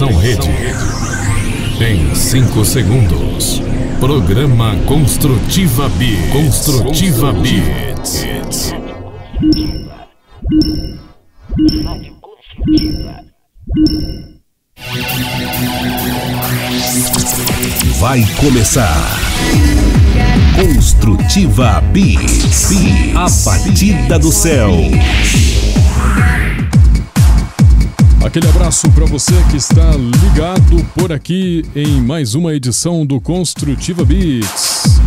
Atenção rede. Em 5 segundos. Programa Construtiva B. Construtiva B. Vai começar. Construtiva B. A batida do céu. Aquele abraço para você que está ligado por aqui em mais uma edição do Construtiva Beats.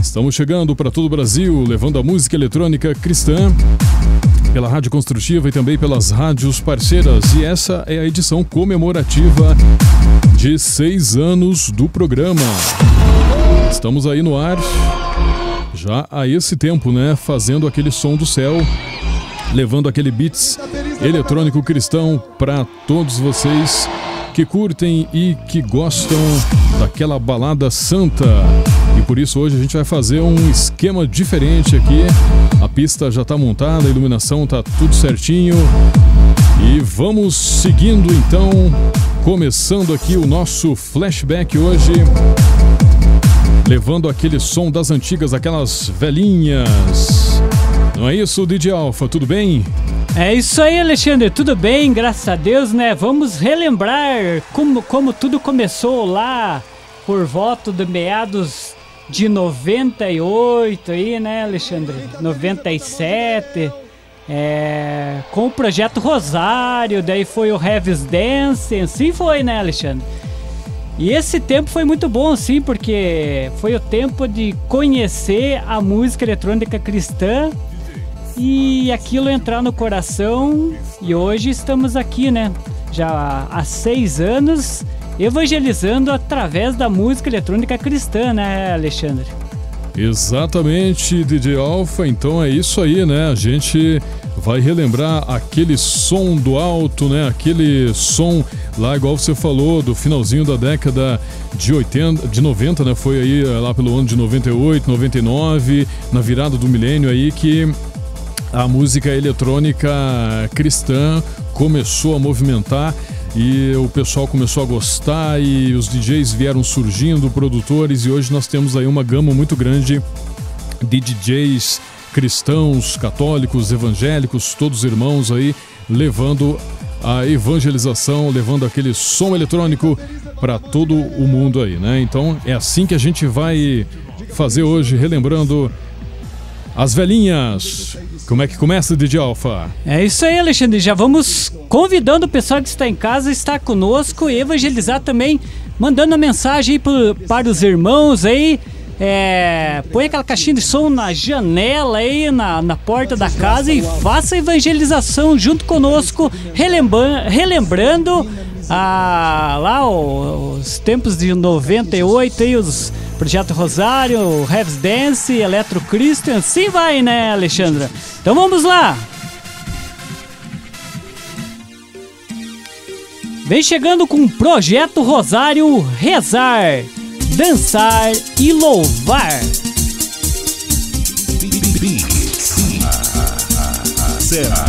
Estamos chegando para todo o Brasil, levando a música eletrônica cristã pela Rádio Construtiva e também pelas rádios parceiras. E essa é a edição comemorativa de seis anos do programa. Estamos aí no ar já há esse tempo, né? Fazendo aquele som do céu, levando aquele beats eletrônico cristão para todos vocês que curtem e que gostam daquela balada santa. E por isso hoje a gente vai fazer um esquema diferente aqui. A pista já está montada, a iluminação está tudo certinho. E vamos seguindo então, começando aqui o nosso flashback hoje, levando aquele som das antigas, aquelas velhinhas. Não é isso, DJ Alpha? Tudo bem? É isso aí, Alexandre. Tudo bem, graças a Deus, né? Vamos relembrar como, como tudo começou lá por volta de meados de 98 aí, né, Alexandre? 97. É, com o projeto Rosário, daí foi o Heavy's Dance, assim foi, né, Alexandre? E esse tempo foi muito bom, sim, porque foi o tempo de conhecer a música eletrônica cristã e aquilo entrar no coração. E hoje estamos aqui, né? Já há seis anos evangelizando através da música eletrônica cristã, né, Alexandre? Exatamente, DJ Alpha. Então é isso aí, né? A gente vai relembrar aquele som do alto, né? Aquele som lá, igual você falou, do finalzinho da década de 80, de 90, né? Foi aí lá pelo ano de 98, 99, na virada do milênio aí que a música eletrônica cristã começou a movimentar e o pessoal começou a gostar e os DJs vieram surgindo, produtores, e hoje nós temos aí uma gama muito grande de DJs cristãos, católicos, evangélicos, todos irmãos aí levando a evangelização, levando aquele som eletrônico para todo o mundo aí, né? Então é assim que a gente vai fazer hoje, relembrando as velhinhas. Como é que começa, DJ Alfa? É isso aí, Alexandre. Já vamos convidando o pessoal que está em casa a estar conosco e evangelizar também, mandando a mensagem aí para os irmãos aí. É, põe aquela caixinha de som na janela aí, na, na porta da casa e faça a evangelização junto conosco, relembrando, relembrando ah, lá os tempos de 98 aí, os Projeto Rosário, Heaven's Dance, Eletro Christian, sim vai, né, Alexandra? Então vamos lá! Vem chegando com o Projeto Rosário Rezar, Dançar e Louvar.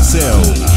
Céu,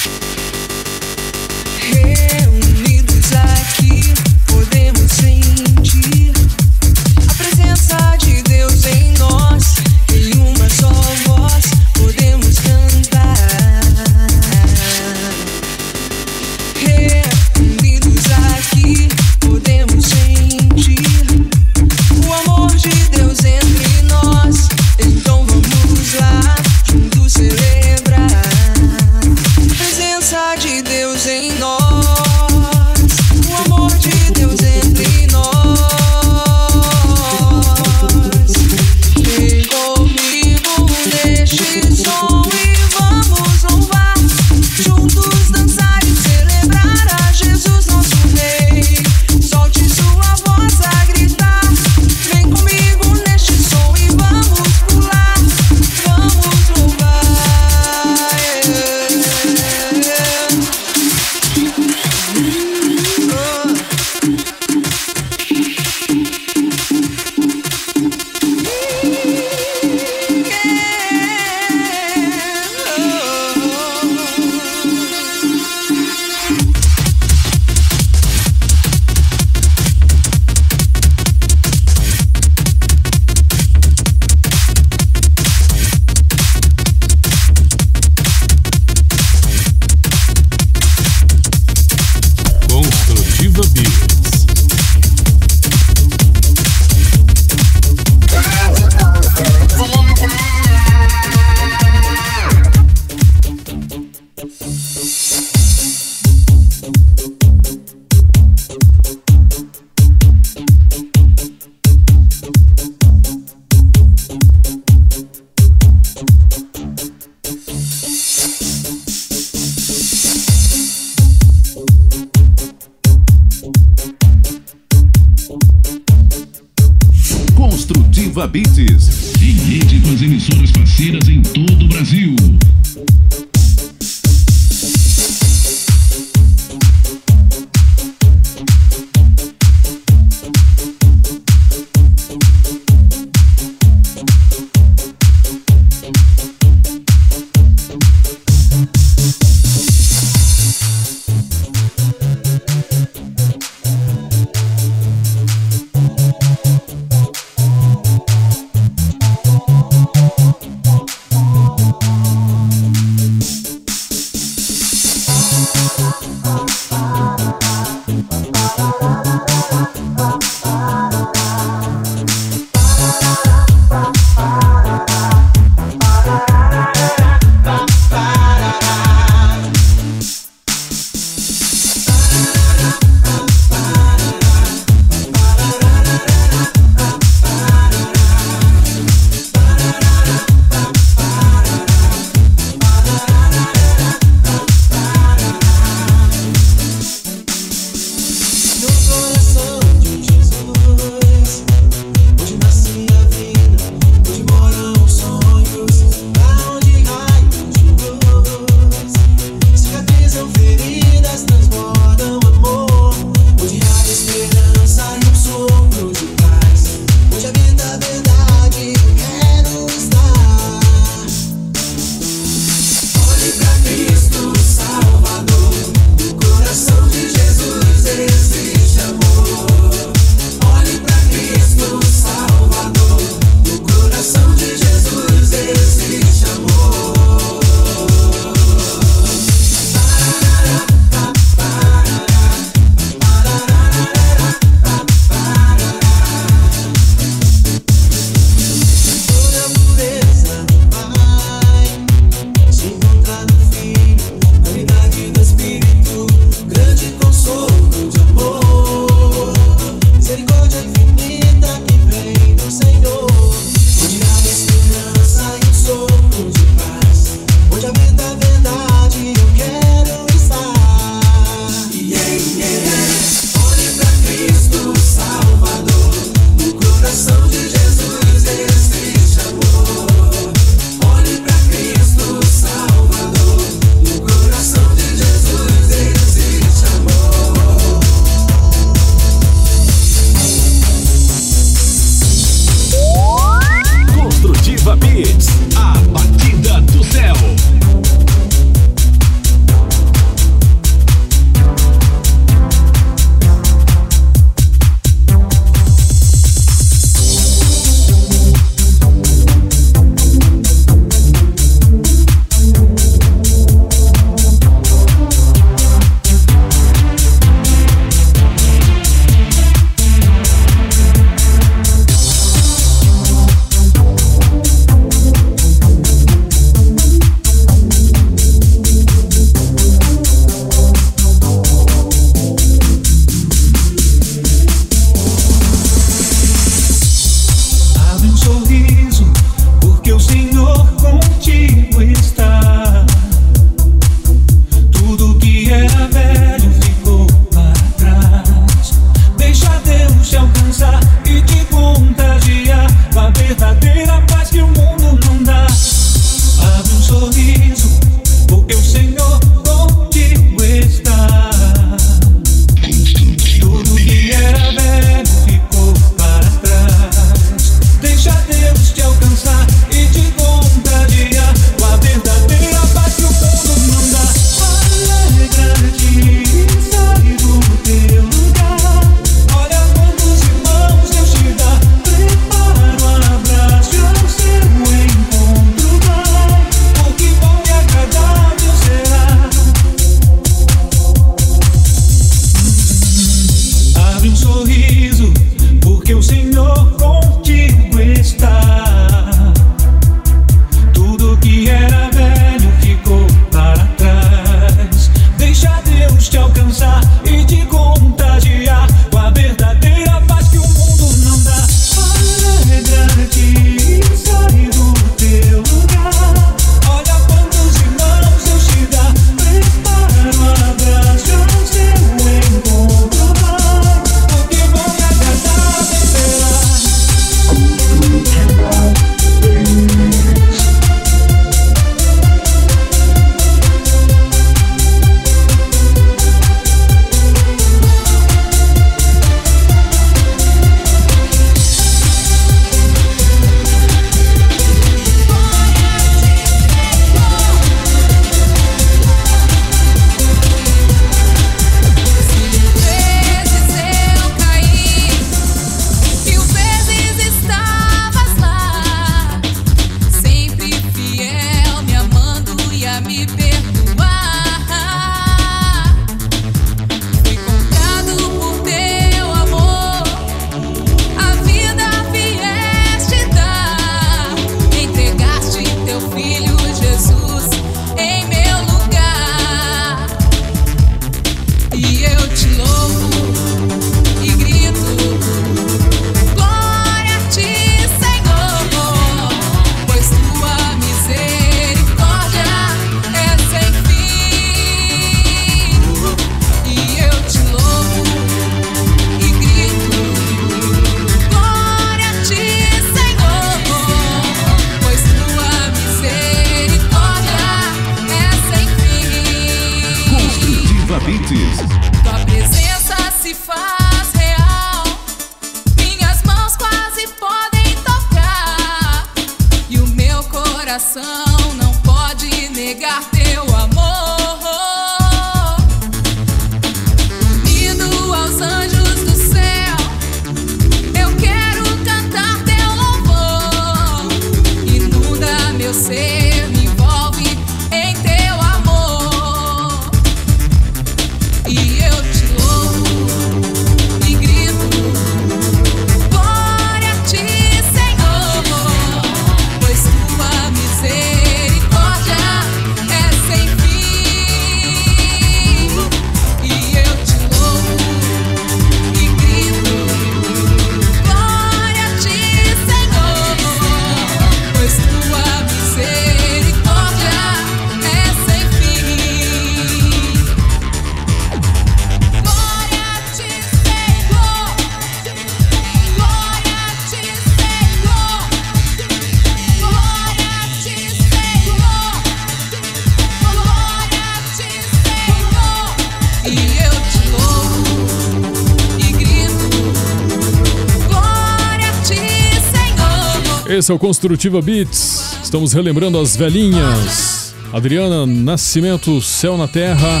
Esse é o Construtiva Beats. Estamos relembrando as velhinhas. Adriana Nascimento, Céu na Terra.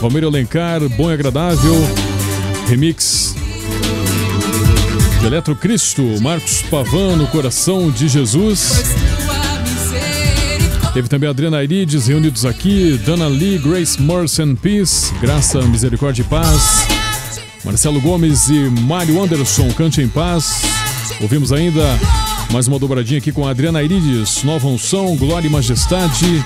Valmir Alencar, Bom e Agradável. Remix de Eletro Cristo, Marcos Pavano, Coração de Jesus. Teve também Adriana Irides reunidos aqui, Dana Lee, Grace Mercy and Peace, Graça, Misericórdia e Paz. Marcelo Gomes e Mário Anderson, Cante em Paz. Ouvimos ainda mais uma dobradinha aqui com a Adriana Irides, Nova Unção, Glória e Majestade.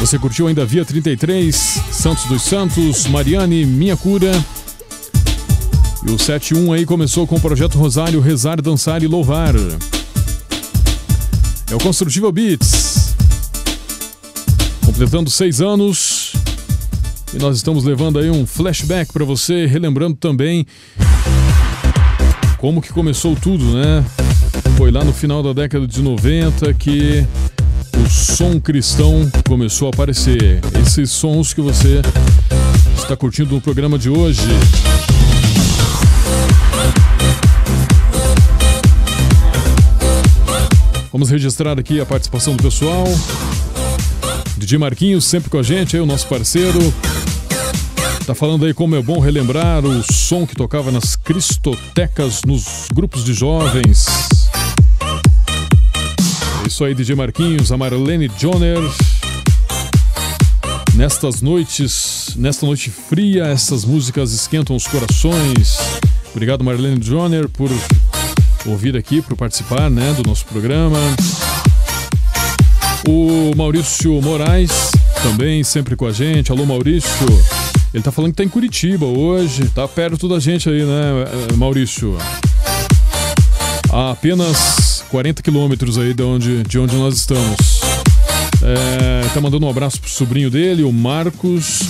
Você curtiu ainda Via 33, Santos dos Santos, Mariane, Minha Cura. E o 71 aí começou com o projeto Rosário Rezar, Dançar e Louvar. É o Construtiva Beats. Completando seis anos. E nós estamos levando aí um flashback para você, relembrando também como que começou tudo, né? Foi lá no final da década de 90 que o som cristão começou a aparecer. Esses sons que você está curtindo no programa de hoje. Vamos registrar aqui a participação do pessoal. DJ Marquinhos sempre com a gente, aí o nosso parceiro. Tá falando aí como é bom relembrar o som que tocava nas cristotecas, nos grupos de jovens. Isso aí, DJ Marquinhos, a Marlene Joner. Nestas noites, nesta noite fria, essas músicas esquentam os corações. Obrigado, Marlene Joner, por ouvir aqui, por participar né, do nosso programa. O Maurício Moraes, também sempre com a gente. Alô, Maurício. Ele tá falando que tá em Curitiba hoje, tá perto da gente aí, né, Maurício? A apenas 40 quilômetros aí de onde, de onde nós estamos. É, tá mandando um abraço pro sobrinho dele, o Marcos,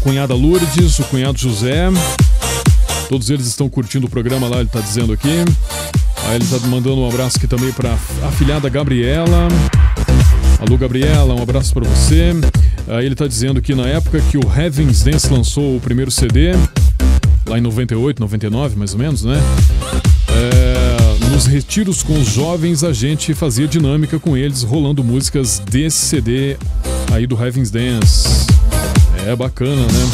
cunhada Lourdes, o cunhado José. Todos eles estão curtindo o programa lá, ele tá dizendo aqui. Aí ele tá mandando um abraço aqui também pra afilhada Gabriela. Alô, Gabriela, um abraço para você. Aí ele tá dizendo que na época que o Heavens Dance lançou o primeiro CD, lá em 98, 99 mais ou menos, né? É, nos retiros com os jovens a gente fazia dinâmica com eles, rolando músicas desse CD aí do Heavens Dance. É bacana, né?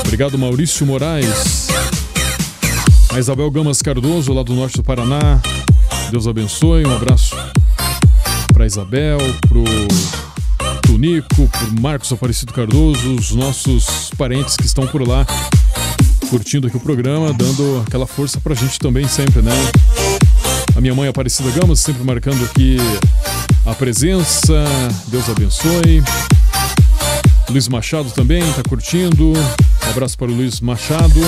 Obrigado, Maurício Moraes. A Isabel Gamas Cardoso, lá do norte do Paraná. Deus abençoe. Um abraço para Isabel, pro Tunico, pro Marcos Aparecido Cardoso, os nossos parentes que estão por lá curtindo aqui o programa, dando aquela força pra gente também sempre, né? A minha mãe Aparecida Gamas sempre marcando aqui a presença. Deus abençoe. Luiz Machado também tá curtindo. Um abraço para o Luiz Machado.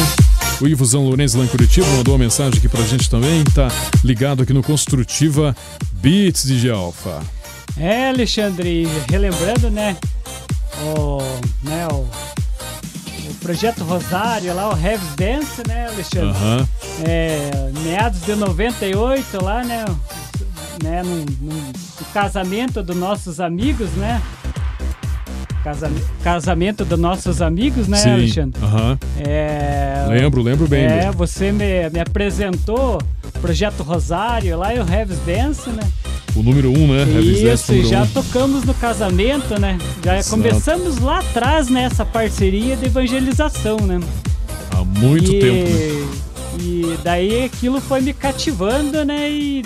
O Ivozão Lourenço lá em Curitiba mandou uma mensagem aqui pra gente também. Tá ligado aqui no Construtiva Beats de Alfa. É, Alexandre, relembrando, né? O, né, o projeto Rosário lá, o Heavy Dance, né, Alexandre? Aham. É, meados de 98 lá, né? né num, num- no casamento dos nossos amigos, né? casam- casamento dos nossos amigos, né, Sim. Alexandre? Aham. É, Lembro, lembro bem. É, você me, me apresentou Projeto Rosário lá e o Heavy's Dance, né? O número um, né? Dance Isso, e número já um. tocamos no casamento, né? Já Exato. começamos lá atrás nessa parceria de evangelização, né? Há muito e, tempo, né? E daí aquilo foi me cativando, né? E,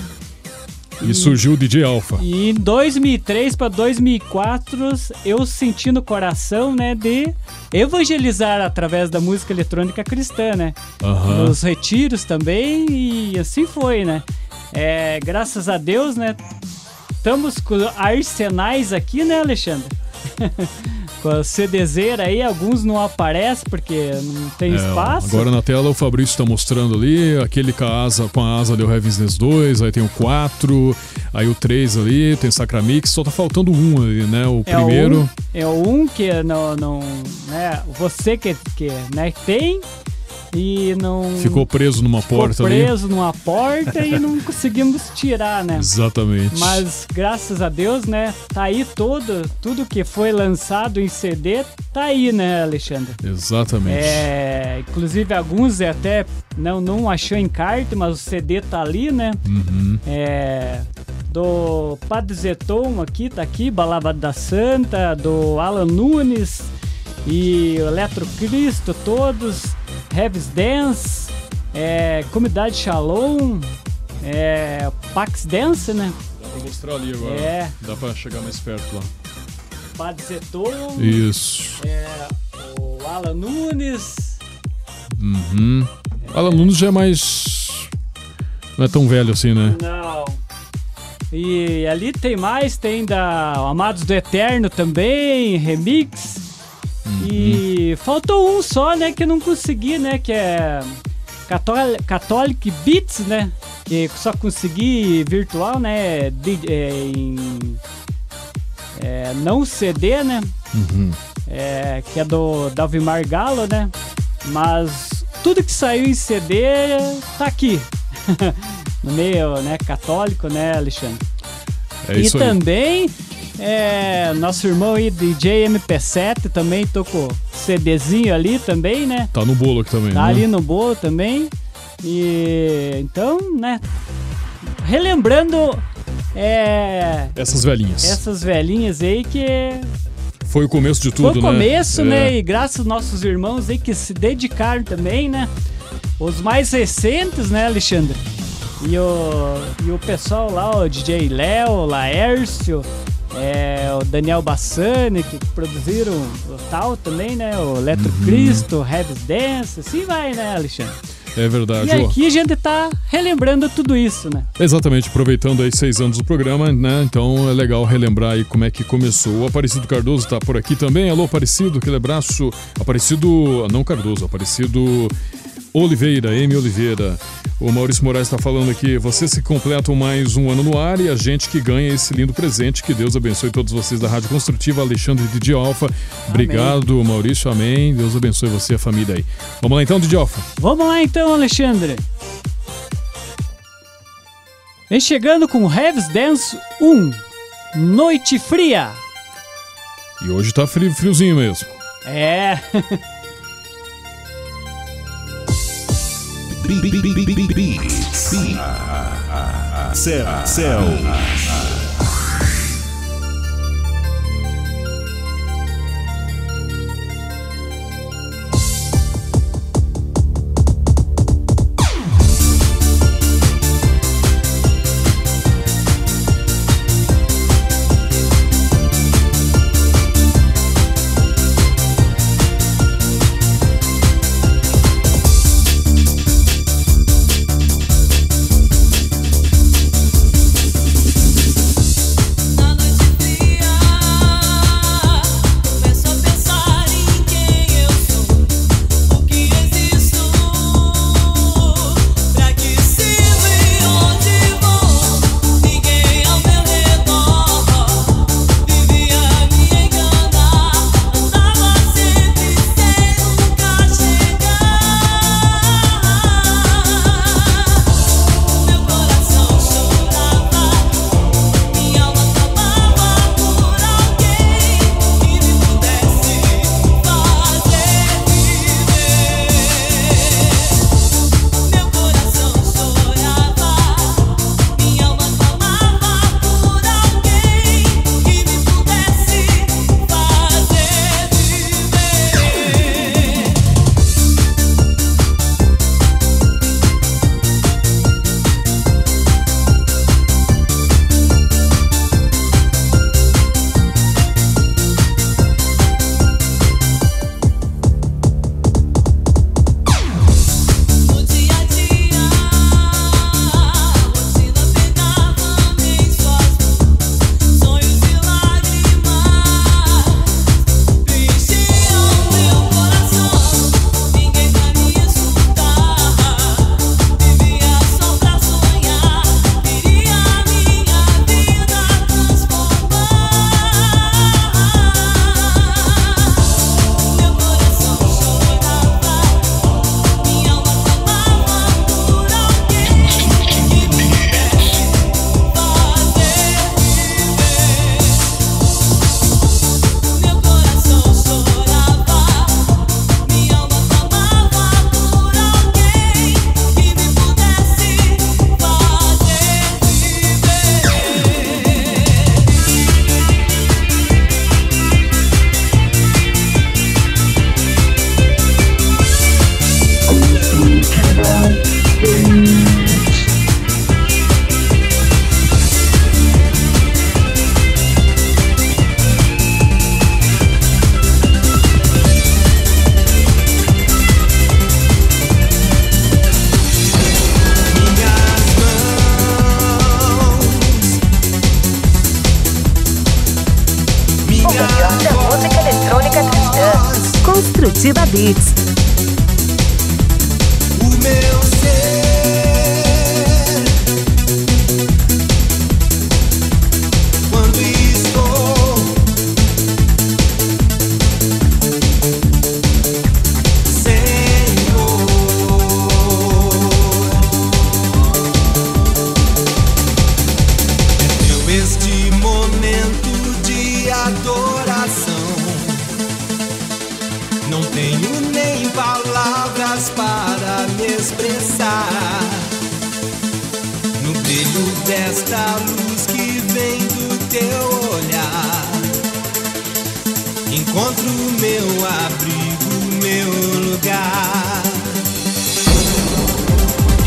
E surgiu o DJ Alpha. e em 2003 para 2004 eu senti no coração, né, de evangelizar através da música eletrônica cristã, né? Aham. Nos retiros também e assim foi, né? É, graças a Deus, né? Estamos com arsenais aqui, né, Alexandre? com a CDzeira aí, alguns não aparecem porque não tem É, espaço. Agora na tela o Fabrício tá mostrando ali, aquele com a asa, com a asa deu Heaven's Dance 2, aí tem o 4, aí o 3 ali, tem Sacramix, só tá faltando um ali, né? O É primeiro. um, é um que não, não né, você que, que né, tem e não Ficou preso numa ficou porta ali. preso numa porta e não conseguimos tirar, né? Exatamente. Mas graças a Deus, né? Tá aí todo, tudo que foi lançado em CD, tá aí, né, Alexandre? Exatamente. É, inclusive alguns até não não achou em carta, mas o CD tá ali, né? Uhum. É, do Padre Zeton aqui, tá aqui, Balada da Santa, do Alan Nunes e Eletro Cristo, todos, Heavy's Dance, é, Comunidade Shalom, é, Pax Dance, né? Dá pra mostrar ali agora. É. Dá pra chegar mais perto lá. Padre Zeton, Isso. é, o Alan Nunes, Uhum. Alan Nunes já é mais. Não é tão velho assim, né? Não. E ali tem mais, tem da Amados do Eterno também, remix. E faltou um só, né, que eu não consegui, né, que é Catol- Catholic Beats, né, que só consegui virtual, né, de- é, em é, não CD, né, Uhum. é, que é do Dalvimar Galo, né? Mas tudo que saiu em CD tá aqui. no meio, né, católico, né, Alexandre? É e isso aí. É, nosso irmão aí, DJ MP7, também tocou CDzinho ali também, né? Tá no bolo aqui também. Tá né? ali no bolo também. E então, né? Relembrando é, Essas velhinhas. essas velhinhas aí que Foi o começo de tudo, foi o né? começo, É. né? E graças aos nossos irmãos aí que se dedicaram também, né? Os mais recentes, né, Alexandre? E o, e o pessoal lá, o DJ Léo, Laércio, é, o Daniel Bassani, que produziram o tal também, né? O Eletro Uhum. Cristo, o Heavy's Dance, assim vai, né, Alexandre? É verdade. E aqui a gente tá relembrando tudo isso, né? Exatamente, aproveitando aí seis anos do programa, né? Então é legal relembrar aí como é que começou. O Aparecido Cardoso tá por aqui também. Alô, Aparecido, aquele abraço. Aparecido, não Cardoso, Aparecido Oliveira, M. Oliveira. O Maurício Moraes está falando aqui. Vocês se completam mais um ano no ar e a gente que ganha esse lindo presente. Que Deus abençoe todos vocês da Rádio Construtiva, Alexandre Didi Alfa. Obrigado, Maurício. Amém. Deus abençoe você e a família aí. Vamos lá então, Didi Alfa. Vamos lá então, Alexandre. Vem chegando com Heavy's Dance 1, Noite Fria. E hoje tá frio, friozinho mesmo. É, Beats. Céu, céu. Desta luz que vem do teu olhar, encontro meu abrigo, meu lugar.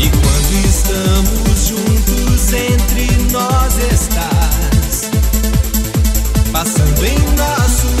E quando estamos juntos, entre nós estás, passando em nosso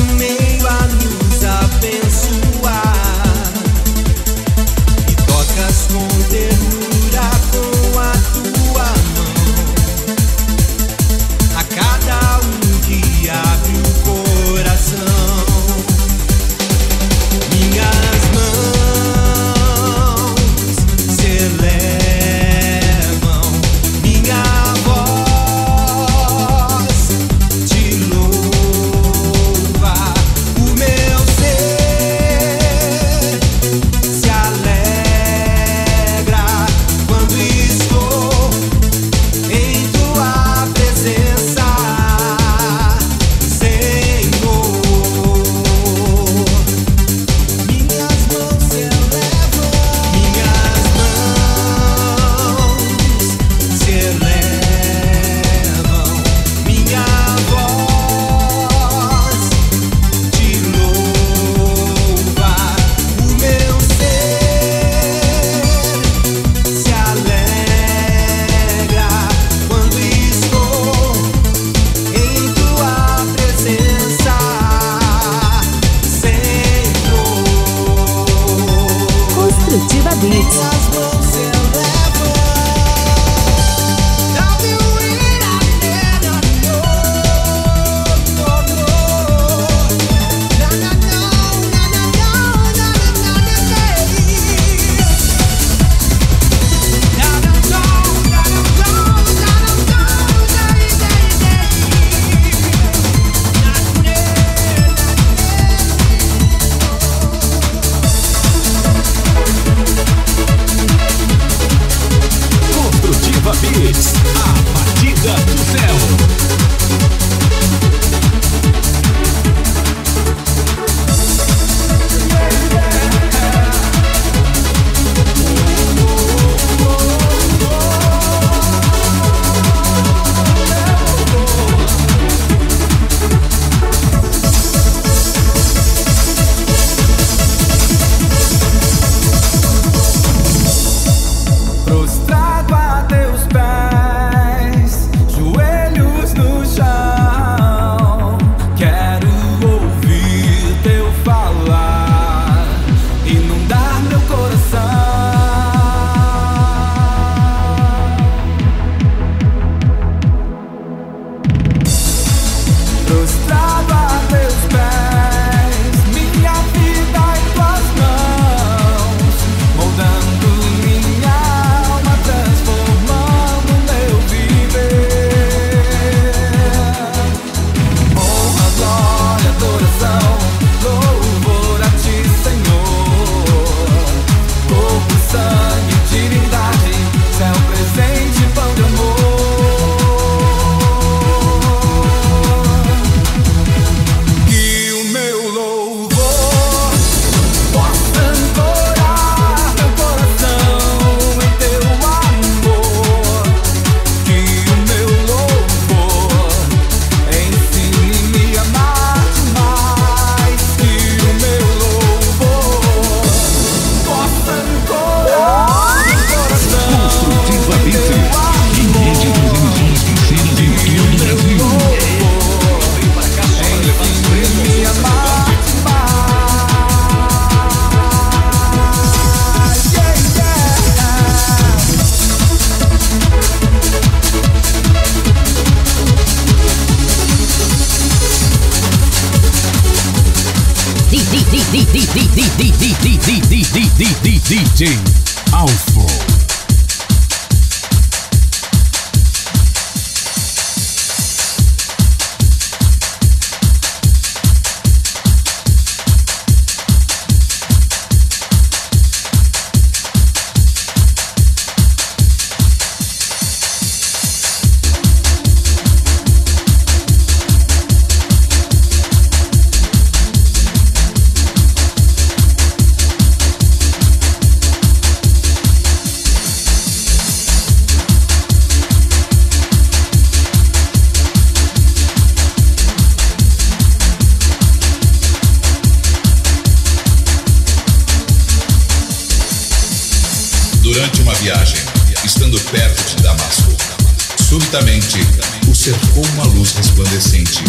O cercou uma luz resplandecente,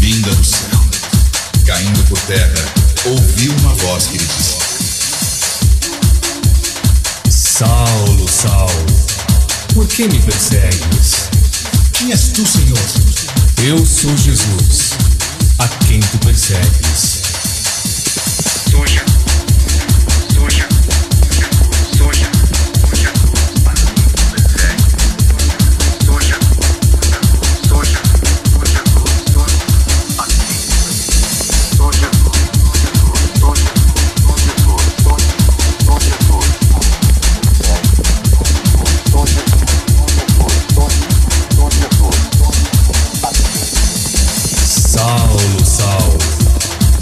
vinda do céu. Caindo por terra, ouviu uma voz que lhe disse: Saulo, Saulo, por que me persegues? Quem és tu, Senhor? Eu sou Jesus, a quem tu persegues.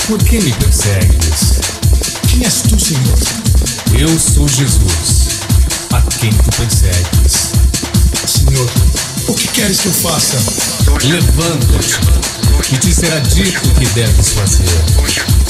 Por que me persegues? Quem és tu, Senhor? Eu sou Jesus, a quem tu persegues. Senhor, o que queres que eu faça? Levanta-te, e te será dito o que deves fazer.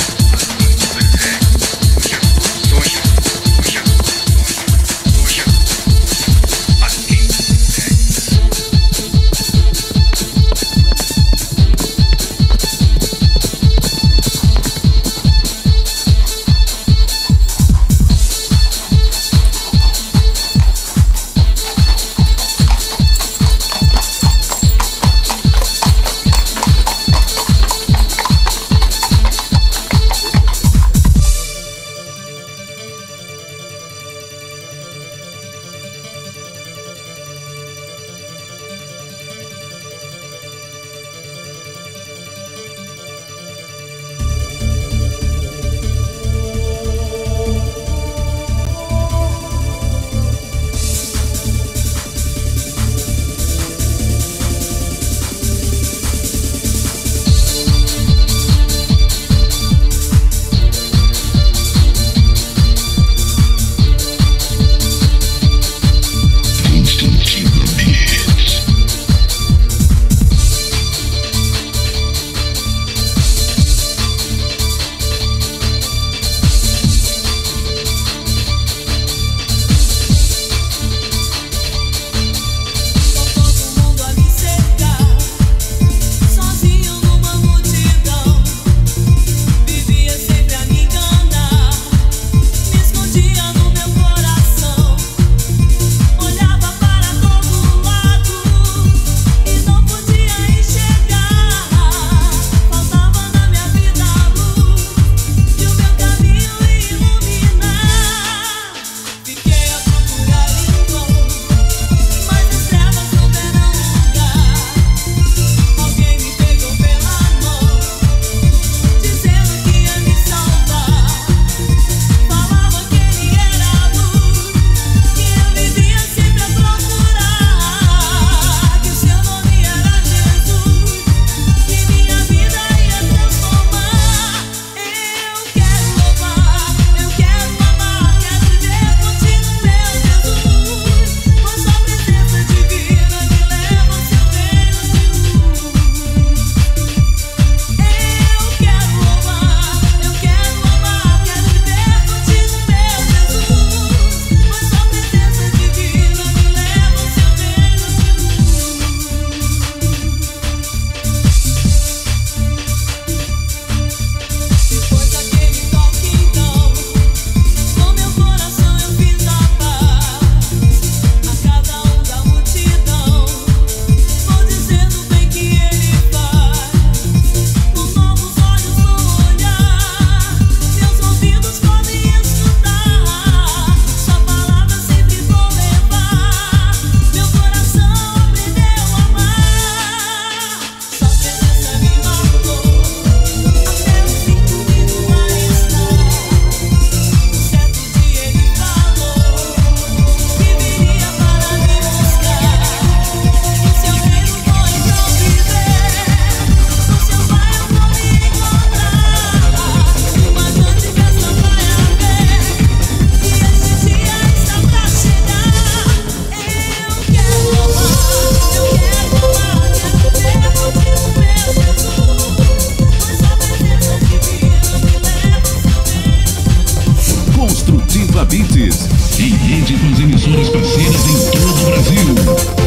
Construtiva Beats em rede com as emissoras parceiras em todo o Brasil.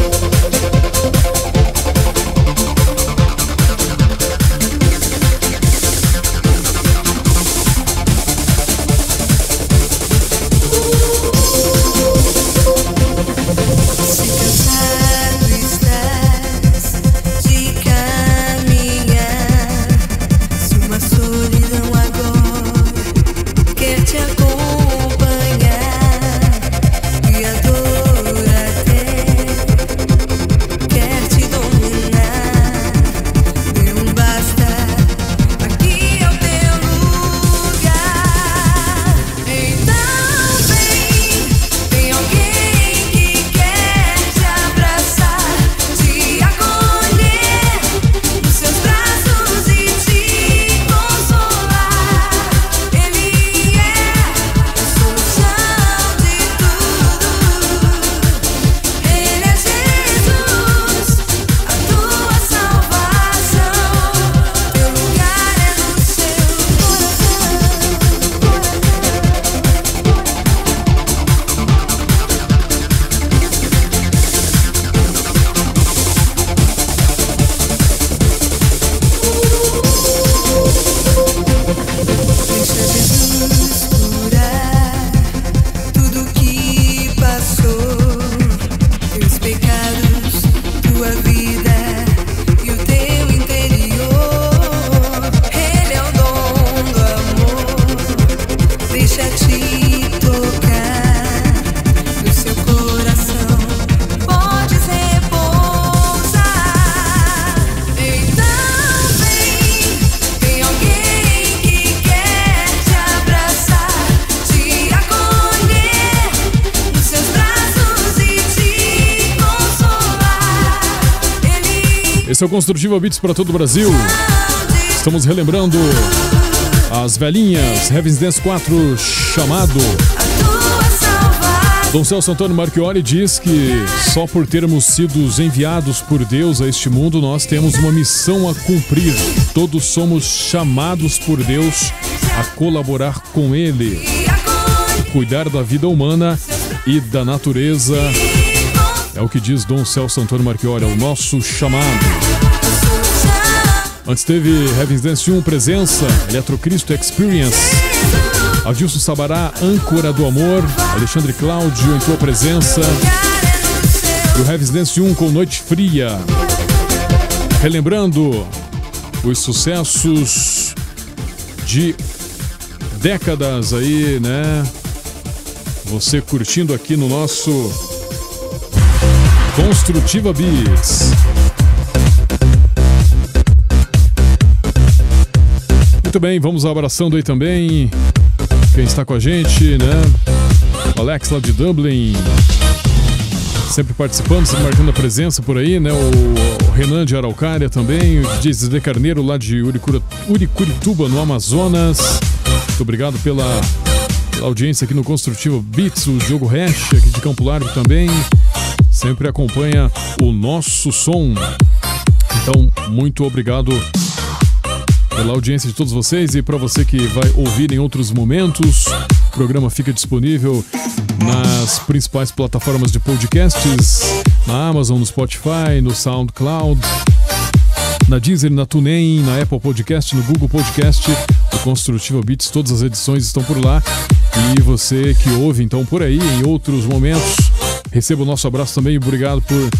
Esse é o Construtiva Beats para todo o Brasil. Estamos relembrando as velhinhas Heaven's Dance 4 chamado. Dom Celso Antônio Marchiori diz que só por termos sido enviados por Deus a este mundo, nós temos uma missão a cumprir. Todos somos chamados por Deus a colaborar com Ele, cuidar da vida humana e da natureza. É o que diz Dom Celso Antônio Marchiori, é o nosso chamado. Antes teve Heaven's Dance 1 Presença, Eletrocristo Experience. Adilson Sabará, âncora do amor. Alexandre Cláudio entrou presença. E o Heavy's Dance 1 com Noite Fria. Relembrando os sucessos de décadas aí, né? Você curtindo aqui no nosso Construtiva Beats. Muito bem, vamos abraçando aí também quem está com a gente, né? Alex lá de Dublin, sempre participando, sempre marcando a presença por aí, né? O, Renan de Araucária também, o DJ Zé Carneiro lá de Uricura, Uricurituba, no Amazonas. Muito obrigado pela, pela audiência aqui no Construtivo Beats, o Diogo Hash aqui de Campo Largo também, sempre acompanha o nosso som. Então, muito obrigado pela audiência de todos vocês e para você que vai ouvir em outros momentos. O programa fica disponível nas principais plataformas de podcasts, na Amazon, no Spotify, no SoundCloud, na Deezer, na TuneIn, na Apple Podcast, no Google Podcast, o Construtiva Beats, todas as edições estão por lá. E você que ouve então por aí em outros momentos, receba o nosso abraço também. Obrigado por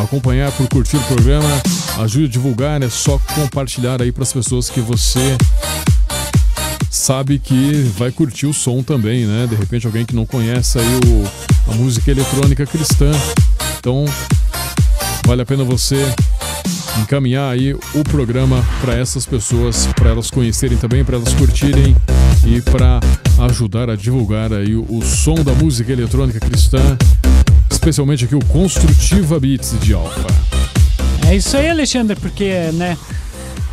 acompanhar, por curtir o programa. Ajude a divulgar, é só compartilhar aí para as pessoas que você sabe que vai curtir o som também, né? De repente alguém que não conhece aí o, a música eletrônica cristã. Então, vale a pena você encaminhar aí o programa para essas pessoas, para elas conhecerem também, para elas curtirem e para ajudar a divulgar aí o, o som da música eletrônica cristã especialmente aqui o Construtiva Beats de Alfa. É isso aí, Alexandre, porque, né?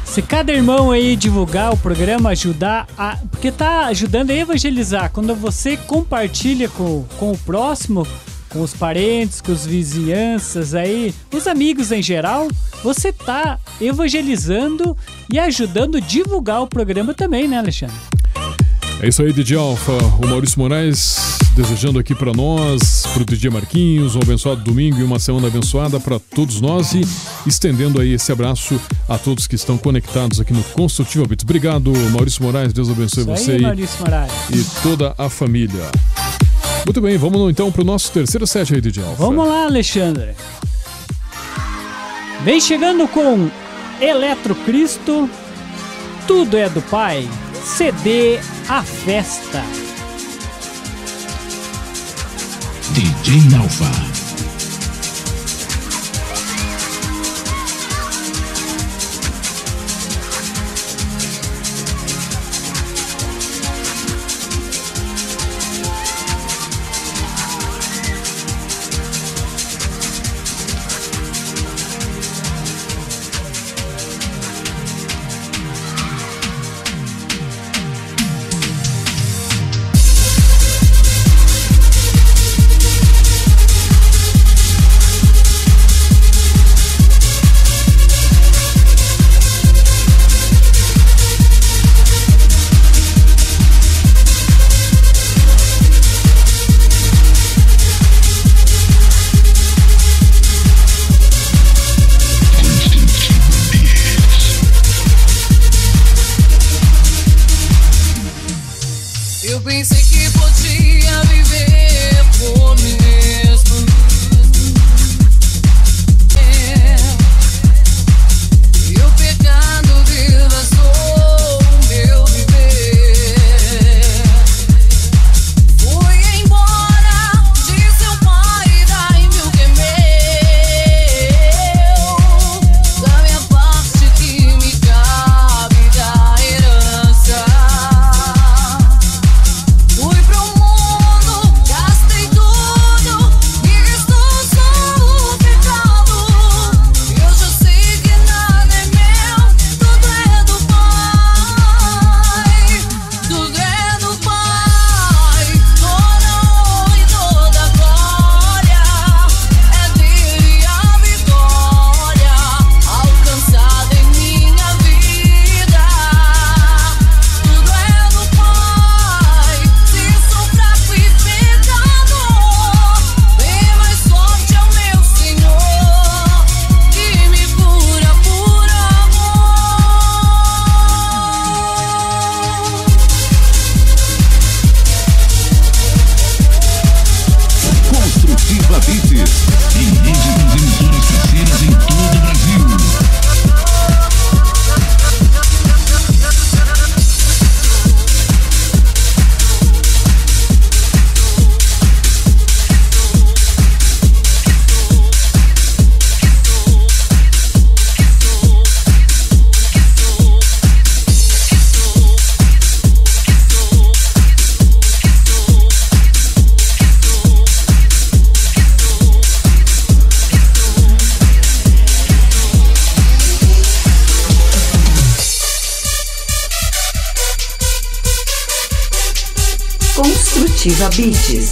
Se cada irmão aí divulgar o programa, ajudar a. Porque tá ajudando a evangelizar. Quando você compartilha com, com o próximo, com os parentes, com os vizinhanças aí, os amigos em geral, você tá evangelizando e ajudando a divulgar o programa também, né, Alexandre? É isso aí, DJ Alfa. O Maurício Moraes desejando aqui para nós, para o DJ Marquinhos, um abençoado domingo e uma semana abençoada para todos nós e estendendo aí esse abraço a todos que estão conectados aqui no Construtiva Bits. Obrigado, Maurício Moraes. Deus abençoe Isso você aí, e, Maurício Moraes. e toda a família. Muito bem, vamos então para o nosso terceiro set aí, DJ Alfa. Vamos lá, Alexandre. Vem chegando com Eletrocristo, Tudo é do Pai, CD A Festa. DJ Alfa. Beats.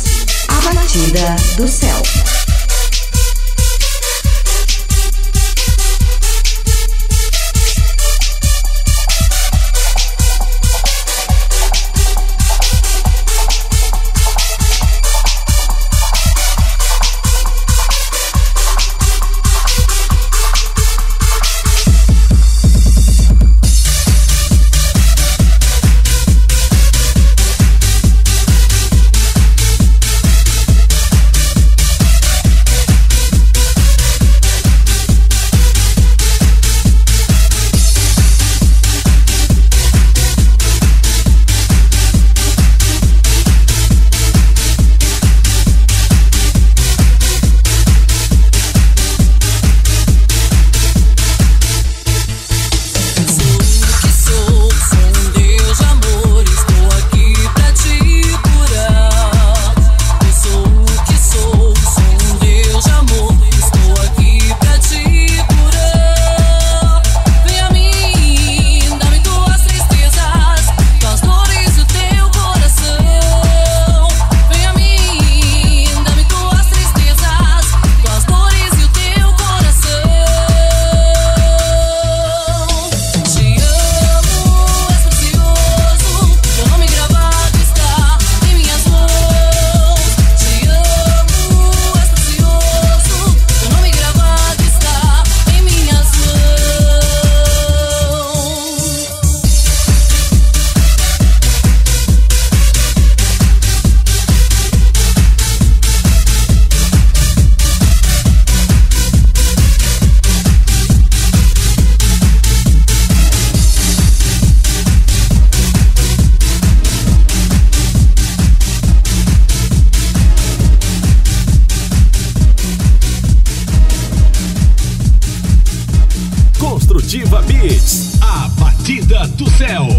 Batida do Céu.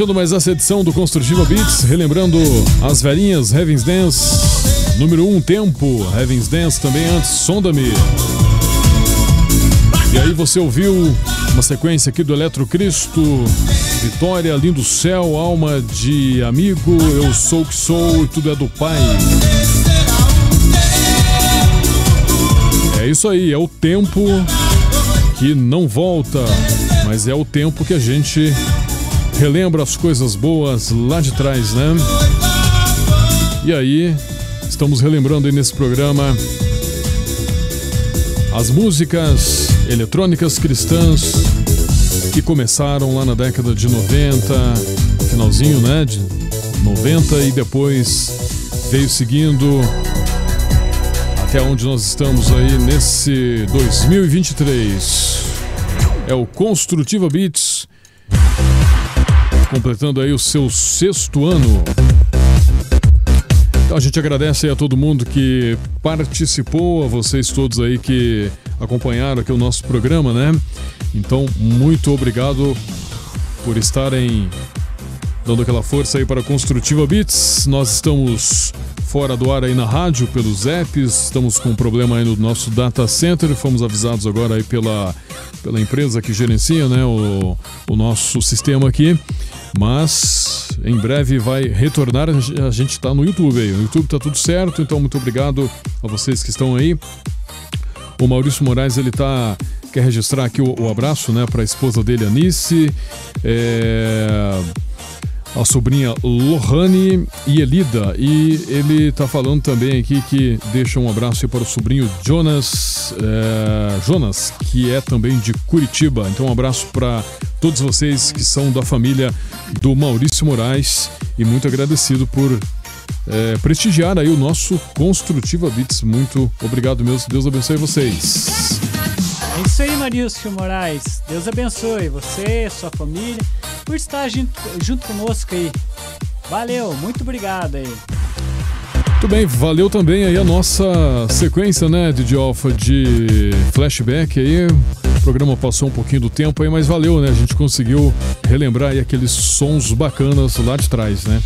Fechando mais essa edição do Construtiva Beats, relembrando as velhinhas Heaven's Dance, número 1 um, Tempo, Heaven's Dance também antes, Sonda-me. E aí você ouviu uma sequência aqui do Eletro Cristo, Vitória, Lindo Céu, Alma de Amigo, Eu Sou o Que Sou e Tudo é do Pai. É isso aí, é o tempo que não volta, mas é o tempo que a gente relembra as coisas boas lá de trás, né? E aí, estamos relembrando aí nesse programa as músicas eletrônicas cristãs que começaram lá na década de 90, finalzinho, né, de 90 e depois veio seguindo até onde nós estamos aí nesse 2023. É o Construtiva Beats completando aí o seu sexto ano. Então a gente agradece a todo mundo que participou, a vocês todos aí que acompanharam aqui o nosso programa, né? Então, muito obrigado por estarem dando aquela força aí para a Construtiva Beats. Nós estamos fora do ar aí na rádio, pelos apps, estamos com um problema aí no nosso data center, fomos avisados agora aí pela, pela empresa que gerencia né, o, o nosso sistema aqui. Mas em breve vai retornar. A gente está no YouTube aí. No YouTube está tudo certo, então muito obrigado a vocês que estão aí. O Maurício Moraes ele tá quer registrar aqui o, o abraço, né, para a esposa dele, Anice. É... a sobrinha Lohane e Elida. E ele tá falando também aqui que deixa um abraço para o sobrinho Jonas, é, Jonas, que é também de Curitiba. Então um abraço para todos vocês que são da família do Maurício Moraes e muito agradecido por é, prestigiar aí o nosso Construtiva Beats. Muito obrigado mesmo. Deus abençoe vocês. É isso aí, Marício Moraes. Deus abençoe você, sua família, por estar junto, junto conosco aí. Valeu, muito obrigado aí. Muito bem, valeu também aí a nossa sequência, né, de Alpha de flashback aí. O programa passou um pouquinho do tempo aí, mas valeu, né? A gente conseguiu relembrar aí aqueles sons bacanas lá de trás, né?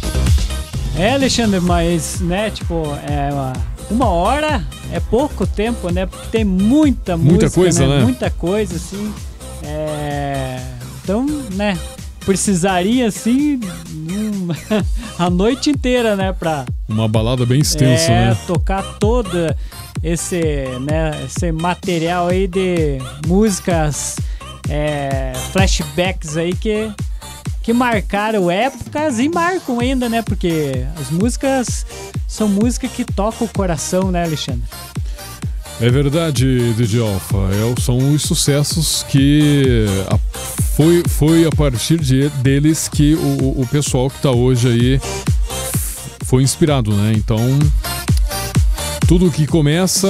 É, Alexandre, mas, né, tipo, é uma, uma hora é pouco tempo, né? Porque tem muita, Muita música, coisa, né? Muita coisa, assim. É... Então, né, precisaria, assim, um- a noite inteira, né, pra Uma balada bem extensa, é, né? tocar toda esse, né, esse material aí de músicas, é, flashbacks aí que, que marcaram épocas e marcam ainda, né? Porque as músicas são músicas que tocam o coração, né, Alexandre? É verdade, DJ Alpha. É, são os sucessos que a- foi, foi a partir de- deles que o, o pessoal que tá hoje aí foi inspirado, né? Então, tudo que começa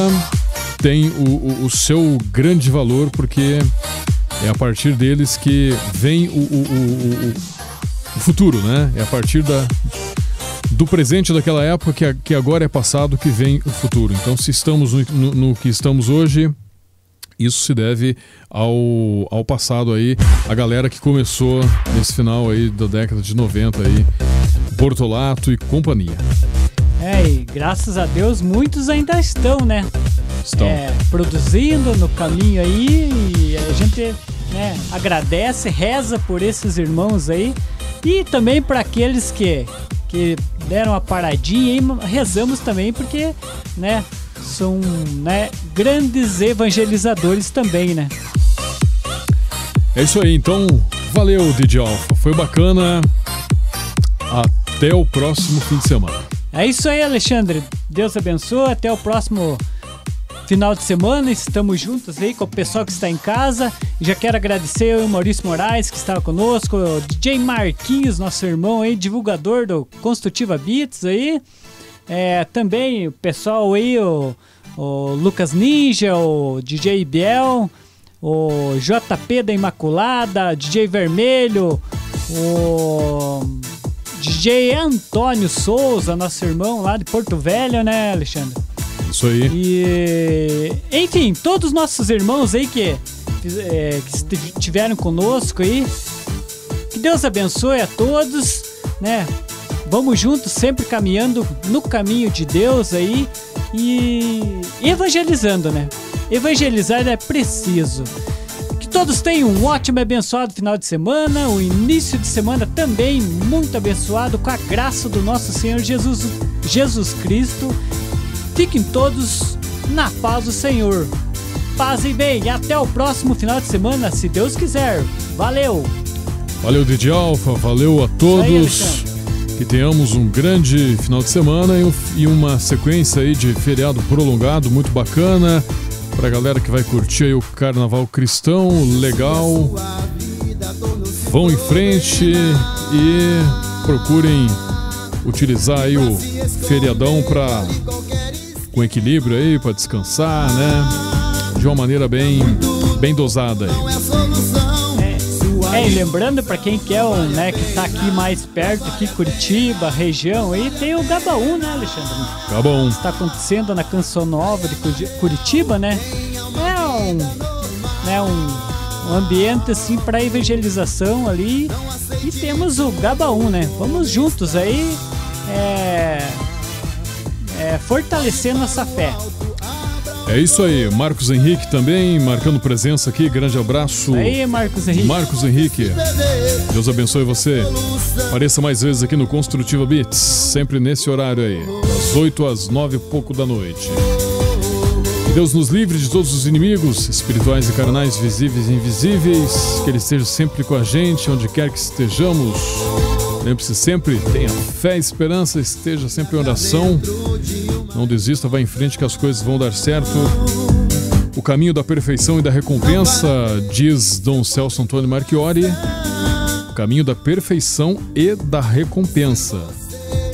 tem o, o- o seu grande valor, porque é a partir deles que vem o, o- o- o- futuro, né? É a partir da, do presente daquela época que, a- que agora é passado que vem o futuro. Então, se estamos no, no- no que estamos hoje, isso se deve ao, ao passado aí, a galera que começou nesse final aí da década de 90 aí, Bortolato e companhia. É, e graças a Deus muitos ainda estão, né? Estão. É, produzindo no caminho aí e a gente né, agradece, reza por esses irmãos aí e também para aqueles que, que deram uma paradinha aí, rezamos também porque né, são né, grandes evangelizadores também, né? É isso aí, então valeu, DJ Alpha. Foi bacana. Até o próximo fim de semana. É isso aí, Alexandre. Deus abençoe. Até o próximo final de semana. Estamos juntos aí com o pessoal que está em casa. Já quero agradecer o Maurício Moraes, que estava conosco, o DJ Marquinhos, nosso irmão aí, divulgador do Construtiva Beats aí. É, também o pessoal aí, o, o Lucas Ninja, o DJ Biel, o JP da Imaculada, DJ Vermelho, o DJ Antônio Souza, nosso irmão lá de Porto Velho, né, Alexandre? Isso aí. E enfim, todos os nossos irmãos aí que, é, que estiveram conosco aí. Que Deus abençoe a todos, né? Vamos juntos, sempre caminhando no caminho de Deus aí e evangelizando, né? Evangelizar é preciso. Que todos tenham um ótimo e abençoado final de semana, o início de semana também muito abençoado com a graça do nosso Senhor Jesus, Jesus Cristo. Fiquem todos na paz do Senhor. Paz e bem, e até o próximo final de semana, se Deus quiser. Valeu! Valeu, DJ Alpha. Valeu a aí, todos. Alexandre. Que tenhamos um grande final de semana e, um- e uma sequência aí de feriado prolongado muito bacana. Pra galera que vai curtir aí o carnaval cristão, legal. Vão em frente e procurem utilizar aí o feriadão pra, com equilíbrio aí, pra descansar, né? De uma maneira bem, bem dosada aí. É, e lembrando pra quem quer, um, né, que tá aqui mais perto, aqui Curitiba, região, aí tem o Gabaú, né, Alexandre? Tá bom. Está acontecendo na Canção Nova de Curi- Curitiba, né? É um, né, um, um ambiente assim para evangelização ali. E temos o Gabaú, né? Vamos juntos aí é, é, fortalecer nossa fé. É isso aí, Marcos Henrique também marcando presença aqui. Grande abraço. Aí, Marcos Henrique. Marcos Henrique, Deus abençoe você. Apareça mais vezes aqui no Construtiva Beats, sempre nesse horário aí, das 8 às 9 e pouco da noite. Que Deus nos livre de todos os inimigos, espirituais e carnais, visíveis e invisíveis. Que Ele esteja sempre com a gente, onde quer que estejamos. Lembre-se sempre, tenha fé e esperança, esteja sempre em oração. Não desista, vá em frente que as coisas vão dar certo. O caminho da perfeição e da recompensa, diz Dom Celso Antônio Marchiori. O caminho da perfeição e da recompensa,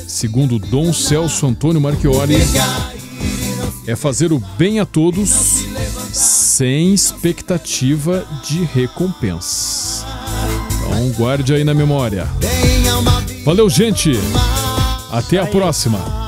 segundo Dom Celso Antônio Marchiori, é fazer o bem a todos sem expectativa de recompensa. Então guarde aí na memória. Valeu, gente. Até a próxima.